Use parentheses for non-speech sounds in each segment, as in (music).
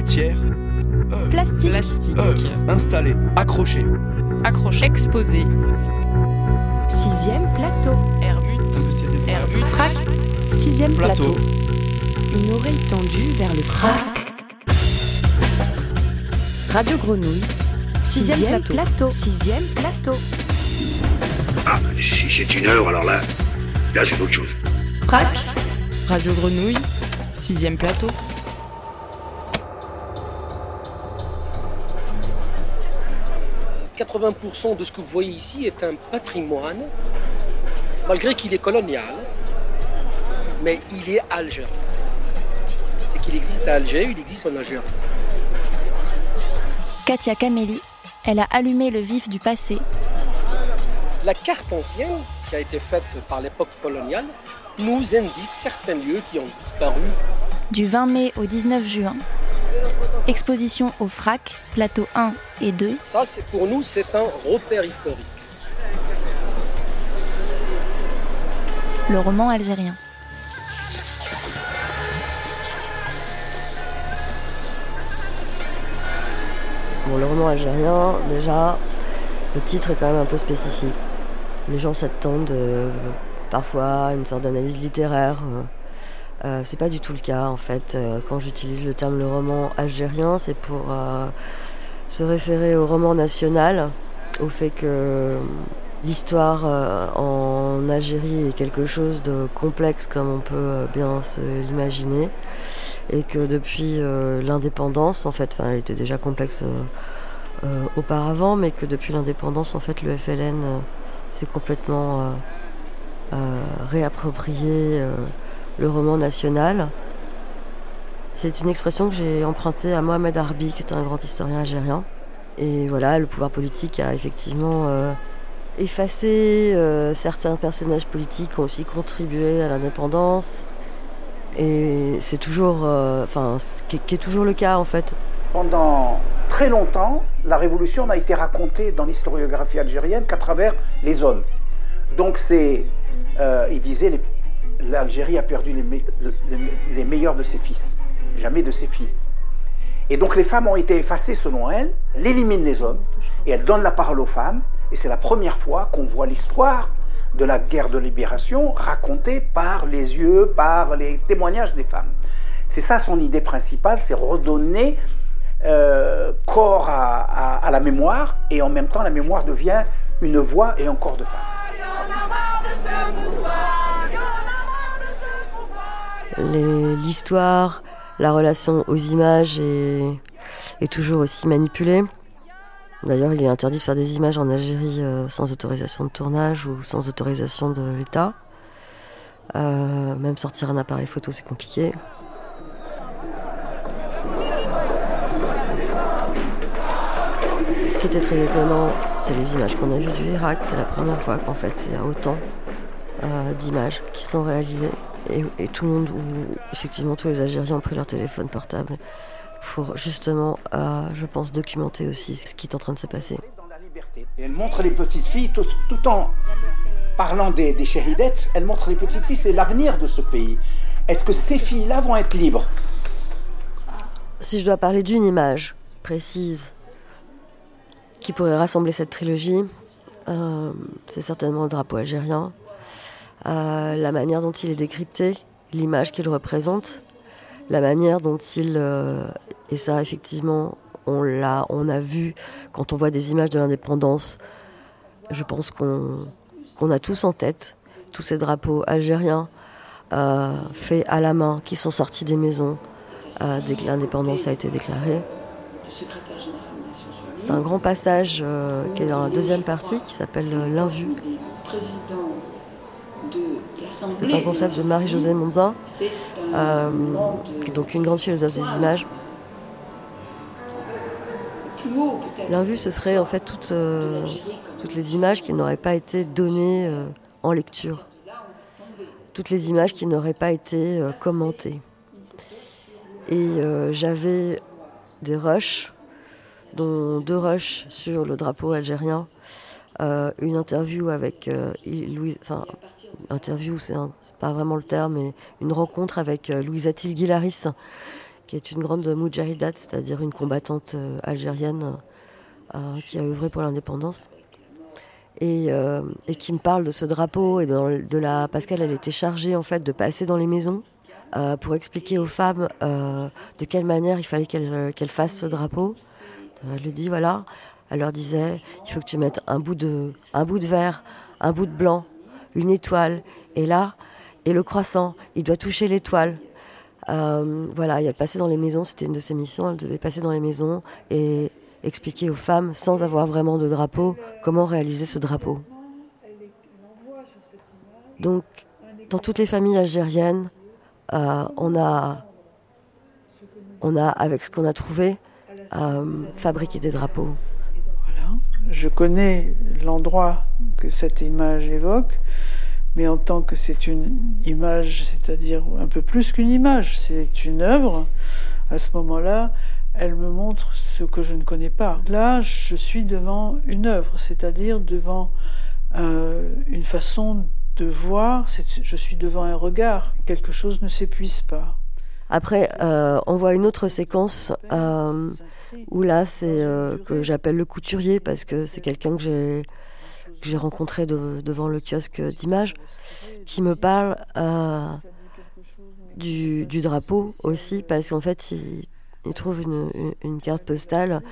Matière. Plastique. Plastique. Installé. Accroché. Accroché. Exposé. Sixième plateau. Herbut. Herbut. Frac. Sixième Plateau. plateau. Une oreille tendue vers le frac. Radio Grenouille. Sixième, plateau. Sixième plateau. Ah, si c'est une heure, alors là, là c'est autre chose. Frac. Radio Grenouille. Sixième plateau. « 80% de ce que vous voyez ici est un patrimoine, malgré qu'il est colonial, mais il est algérien. C'est qu'il existe à Alger, il existe en Algérie. Katia Kameli. Elle a allumé le vif du passé. La carte ancienne, qui a été faite par l'époque coloniale, nous indique certains lieux qui ont disparu. Du 20 mai au 19 juin. Exposition au FRAC, plateau 1 et 2. Ça, c'est pour nous, c'est un repère historique. Le roman algérien. Bon, le roman algérien, déjà, le titre est quand même un peu spécifique. Les gens s'attendent euh, parfois à une sorte d'analyse littéraire. euh. Euh, c'est pas du tout le cas en fait. Euh, quand j'utilise le terme le roman algérien, c'est pour euh, se référer au roman national, au fait que l'histoire en Algérie est quelque chose de complexe comme on peut bien se l'imaginer, et que depuis l'indépendance, en fait, enfin, elle était déjà complexe auparavant, mais que depuis l'indépendance, en fait, le FLN s'est complètement réapproprié le roman national. C'est une expression que j'ai empruntée à Mohamed Arbi, qui est un grand historien algérien. Et voilà, le pouvoir politique a effectivement euh, effacé euh, certains personnages politiques qui ont aussi contribué à l'indépendance. Et c'est toujours, euh, enfin, qui, qui est toujours le cas en fait. Pendant très longtemps, la révolution n'a été racontée dans l'historiographie algérienne qu'à travers les hommes. Donc c'est, il disait, les- l'Algérie a perdu les, me- le- le- les meilleurs de ses fils, jamais de ses filles. Et donc les femmes ont été effacées selon elle, elle élimine les hommes et elle donne la parole aux femmes. Et c'est la première fois qu'on voit l'histoire de la guerre de libération racontée par les yeux, par les témoignages des femmes. C'est ça son idée principale, c'est redonner euh, corps à, à- à la mémoire et en même temps la mémoire devient une voix et un corps de femme. L'histoire, la relation aux images est, est toujours aussi manipulée. D'ailleurs, il est interdit de faire des images en Algérie euh, sans autorisation de tournage ou sans autorisation de l'État. Euh, même sortir un appareil photo, c'est compliqué. Ce qui était très étonnant, c'est les images qu'on a vues du Irak. C'est la première fois qu'en fait, il y a autant euh, d'images qui sont réalisées. Et, et tout le monde, effectivement tous les Algériens ont pris leur téléphone portable pour justement, euh, je pense, documenter aussi ce qui est en train de se passer. Et elle montre les petites filles tout, tout en parlant des, des shéridettes, elle montre les petites filles, c'est l'avenir de ce pays. Est-ce que ces filles-là vont être libres? Si je dois parler d'une image précise qui pourrait rassembler cette trilogie, euh, c'est certainement le drapeau algérien. La manière dont il est décrypté, l'image qu'il représente, la manière dont il... euh, et ça, effectivement, on l'a, on a vu quand on voit des images de l'indépendance. Je pense qu'on a tous en tête tous ces drapeaux algériens euh, faits à la main qui sont sortis des maisons euh, dès que l'indépendance a été déclarée. C'est un grand passage qui est dans la deuxième partie qui s'appelle euh, L'invu. C'est un concept de Marie-Josée Monzin, euh, qui est donc une grande philosophe des images. L'invu, ce serait en fait toutes, euh, toutes les images qui n'auraient pas été données euh, en lecture. Toutes les images qui n'auraient pas été euh, commentées. Et euh, j'avais des rushs, dont deux rushs sur le drapeau algérien, euh, une interview avec euh, Louise, enfin, interview, c'est pas vraiment le terme, mais une rencontre avec euh, Louisa Tilguilaris, qui est une grande moudjahidat, c'est-à-dire une combattante algérienne qui a œuvré pour l'indépendance. Et, qui me parle de ce drapeau et de, la qu'elle elle était chargée en fait de passer dans les maisons pour expliquer aux femmes de quelle manière il fallait qu'elles fassent ce drapeau. Elle lui dit voilà, elle leur disait il faut que tu mettes un bout de un bout de vert, un bout de blanc, une étoile, et là et le croissant, il doit toucher l'étoile. Euh, voilà, elle passait dans les maisons, c'était une de ses missions, elle devait passer dans les maisons et expliquer aux femmes, sans avoir vraiment de drapeau, comment réaliser ce drapeau. Donc, dans toutes les familles algériennes, euh, on a, avec ce qu'on a trouvé, euh, fabriqué des drapeaux. Voilà. Je connais l'endroit que cette image évoque mais en tant que c'est une image, c'est-à-dire un peu plus qu'une image, c'est une œuvre, à ce moment-là, elle me montre ce que je ne connais pas. Là, je suis devant une œuvre, c'est-à-dire devant euh, une façon de voir, je suis devant un regard, quelque chose ne s'épuise pas. Après, euh, on voit une autre séquence euh, où là, c'est que j'appelle le couturier parce que c'est quelqu'un que j'ai que j'ai rencontré devant le kiosque d'images, qui me parle euh, du, drapeau aussi, parce qu'en fait, il, trouve une, carte postale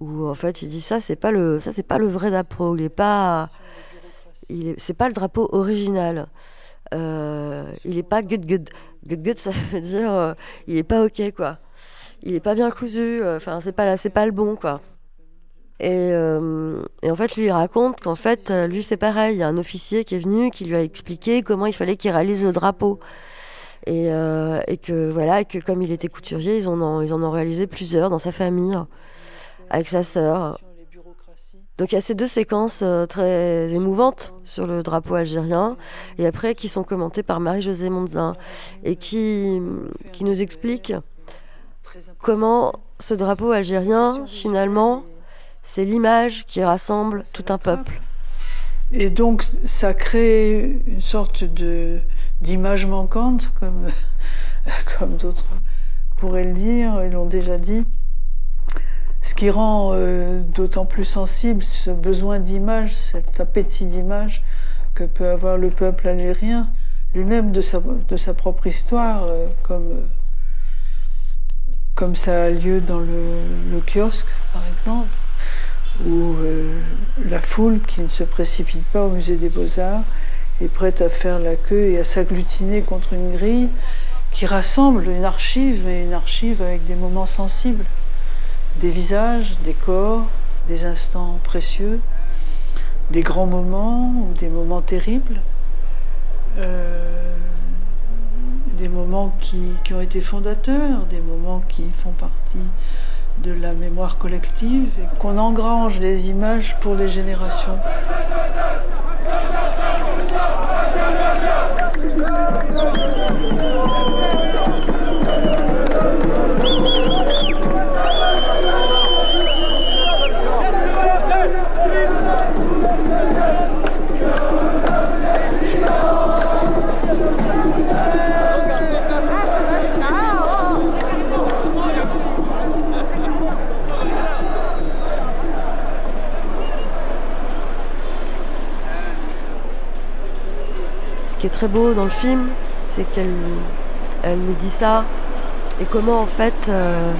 où en fait il dit ça c'est pas le ça c'est pas le vrai drapeau. Il est pas il c'est pas le drapeau original. Euh, il est pas good good. Good good ça veut dire euh, il est pas ok quoi. Il est pas bien cousu enfin c'est pas c'est pas le bon quoi euh, et, en fait, lui, il raconte qu'en fait, euh, lui, c'est pareil. Il y a un officier qui est venu, qui lui a expliqué comment il fallait qu'il réalise le drapeau. Et, euh, que voilà, que comme il était couturier, ils en ont, ils en ont réalisé plusieurs dans sa famille, avec sa sœur. Donc il y a ces deux séquences très émouvantes sur le drapeau algérien, et après qui sont commentées par Marie-Josée Monzin, et qui, qui nous explique comment ce drapeau algérien, finalement, c'est l'image qui rassemble tout un peuple. Et donc ça crée une sorte de d'image manquante, comme, (laughs) comme d'autres pourraient le dire, ils l'ont déjà dit. Ce qui rend euh, d'autant plus sensible ce besoin d'image, cet appétit d'image que peut avoir le peuple algérien, lui-même de sa, de sa propre histoire, euh, comme, comme ça a lieu dans le kiosque, par exemple où euh, la foule qui ne se précipite pas au musée des beaux-arts est prête à faire la queue et à s'agglutiner contre une grille qui rassemble une archive, mais une archive avec des moments sensibles, des visages, des corps, des instants précieux, des grands moments ou des moments terribles, euh, des moments qui, qui, ont été fondateurs, des moments qui font partie de la mémoire collective et qu'on engrange les images pour les générations. Très beau dans le film, c'est qu'elle elle nous dit ça. Et comment en fait euh,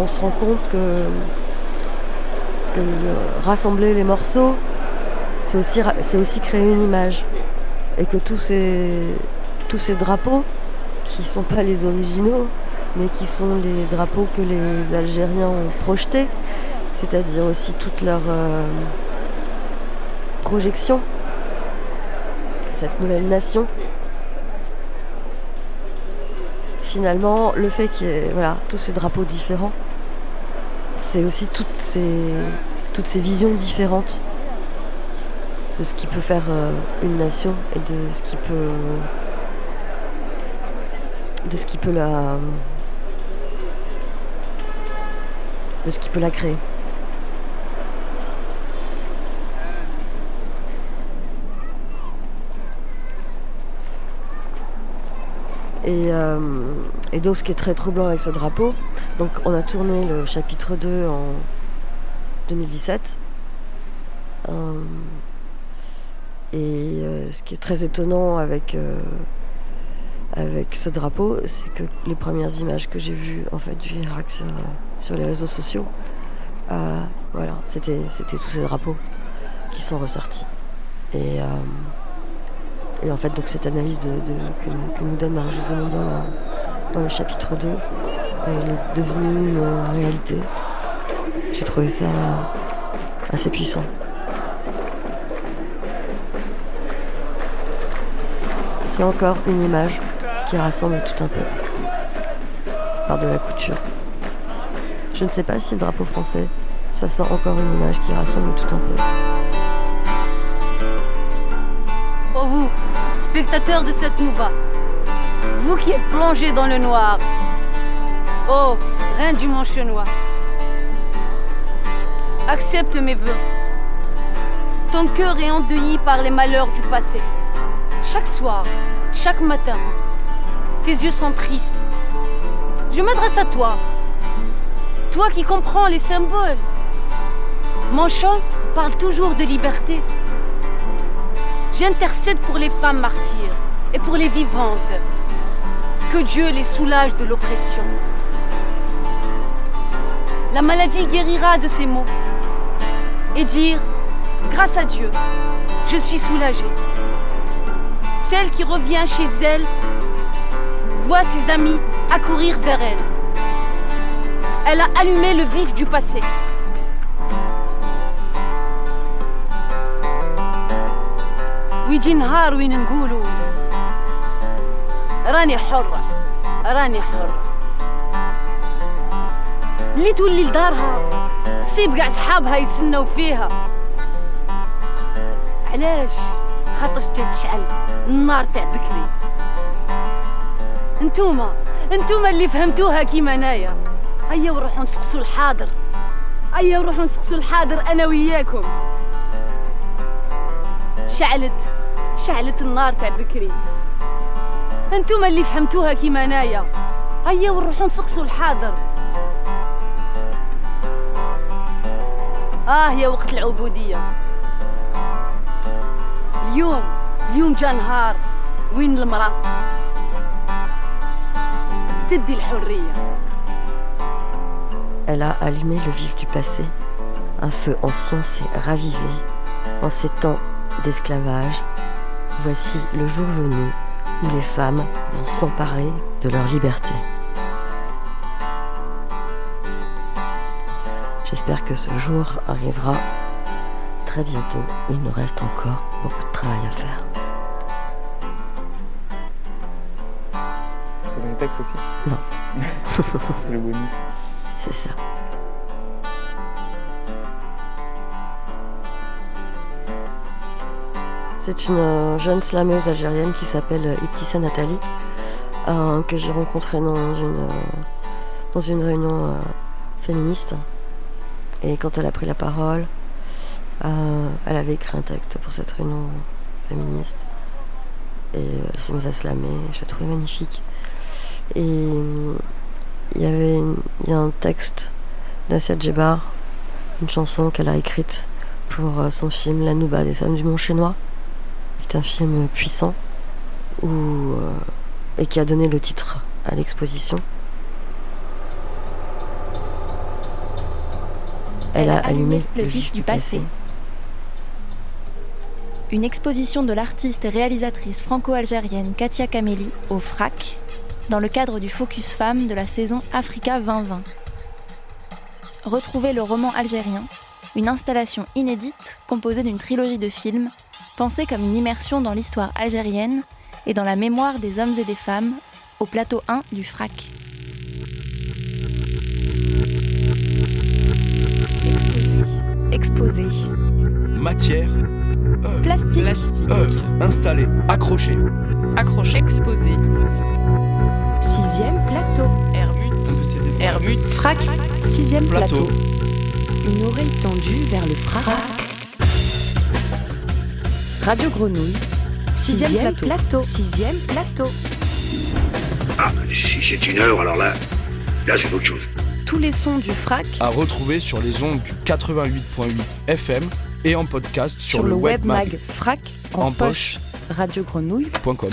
on se rend compte que, rassembler les morceaux, c'est aussi, aussi créer une image. Et que tous ces, tous ces drapeaux qui sont pas les originaux, mais qui sont les drapeaux que les Algériens ont projetés, c'est-à-dire aussi toute leur euh, projection cette nouvelle nation. Finalement, le fait qu'il y ait voilà, tous ces drapeaux différents, c'est aussi toutes ces, visions différentes de ce qui peut faire euh, une nation et de ce qui peut de ce qui peut la de ce qui peut la créer. Et, euh, et donc ce qui est très troublant avec ce drapeau, donc on a tourné le chapitre 2 en 2017. Euh, et euh, ce qui est très étonnant avec, avec ce drapeau, c'est que les premières images que j'ai vues en fait, du Irak sur, les réseaux sociaux, voilà, c'était, tous ces drapeaux qui sont ressortis. Et, et en fait, donc cette analyse que, nous donne Marie-Josée dans, le chapitre 2, elle est devenue une euh, réalité. J'ai trouvé ça assez puissant. C'est encore une image qui rassemble tout un peuple par de la couture. Je ne sais pas si le drapeau français, ça sent encore une image qui rassemble tout un peuple. Vous, spectateurs de cette Nouba, vous qui êtes plongés dans le noir, oh, reine du mont chenois, accepte mes vœux. Ton cœur est endeuillé par les malheurs du passé. Chaque soir, chaque matin, tes yeux sont tristes. Je m'adresse à toi, toi qui comprends les symboles. Mon chant parle toujours de liberté. J'intercède pour les femmes martyres et pour les vivantes. Que Dieu les soulage de l'oppression. La maladie guérira de ces maux. Et dire, grâce à Dieu, je suis soulagée. Celle qui revient chez elle voit ses amis accourir vers elle. Elle a allumé le vif du passé. ويجي نهار وين نقولوا؟ راني حرة راني حرة. اللي تولي لدارها سيب كاع صحابها يسنوا فيها. علاش؟ خاطرش تشعل النار تاع بكري انتوما انتوما اللي فهمتوها كيما انايا هيا ونروحوا نسقسوا الحاضر هيا ونروحوا نسقسوا الحاضر أنا وياكم. شعلت شعلت النار تاع بكري. انتوما اللي فهمتوها كيما أنايا. هيا ونروحوا نسقسوا الحاضر. آه يا وقت العبودية. اليوم اليوم جا نهار وين المرأة؟ تدي الحرية. Elle a allumé le vif du passé. Un feu ancien s'est ravivé. En ces temps d'esclavage, voici le jour venu où les femmes vont s'emparer de leur liberté. J'espère que ce jour arrivera très bientôt. Il nous reste encore beaucoup de travail à faire. C'est dans le texte aussi? Non. (laughs) C'est le bonus. C'est ça. C'est une euh, jeune slameuse algérienne qui s'appelle euh, Ibtissa Nathalie, euh, que j'ai rencontrée dans une, réunion féministe. Et quand elle a pris la parole, elle avait écrit un texte pour cette réunion féministe. Et elle s'est mise à slammer, je la trouvais magnifique. Et il y avait a un texte d'Asia Djebar, une chanson qu'elle a écrite pour son film La Nouba des femmes du Mont Chinois, qui est un film puissant où, euh, et qui a donné le titre à l'exposition. Elle a allumé le vif du passé. Une exposition de l'artiste et réalisatrice franco-algérienne Katia Kameli au FRAC, dans le cadre du Focus Femmes de la saison Africa 2020. Retrouvez le roman algérien, une installation inédite composée d'une trilogie de films, pensée comme une immersion dans l'histoire algérienne et dans la mémoire des hommes et des femmes, au plateau 1 du FRAC. Exposé. Exposé. Matière, Plastique. Plastique. œuvre, installé, accroché. Accroché. Exposé. Sixième plateau. Hermut. Hermut. FRAC. Sixième Plateau. plateau. Une oreille tendue vers le frac. Radio Grenouille, Sixième Sixième plateau. Sixième plateau. Ah, si c'est une œuvre, alors là, là c'est autre chose. Tous les sons du frac À retrouver sur les ondes du 88.8 FM et en podcast sur, sur, le web mag frac en, en poche, poche. radiogrenouille.com.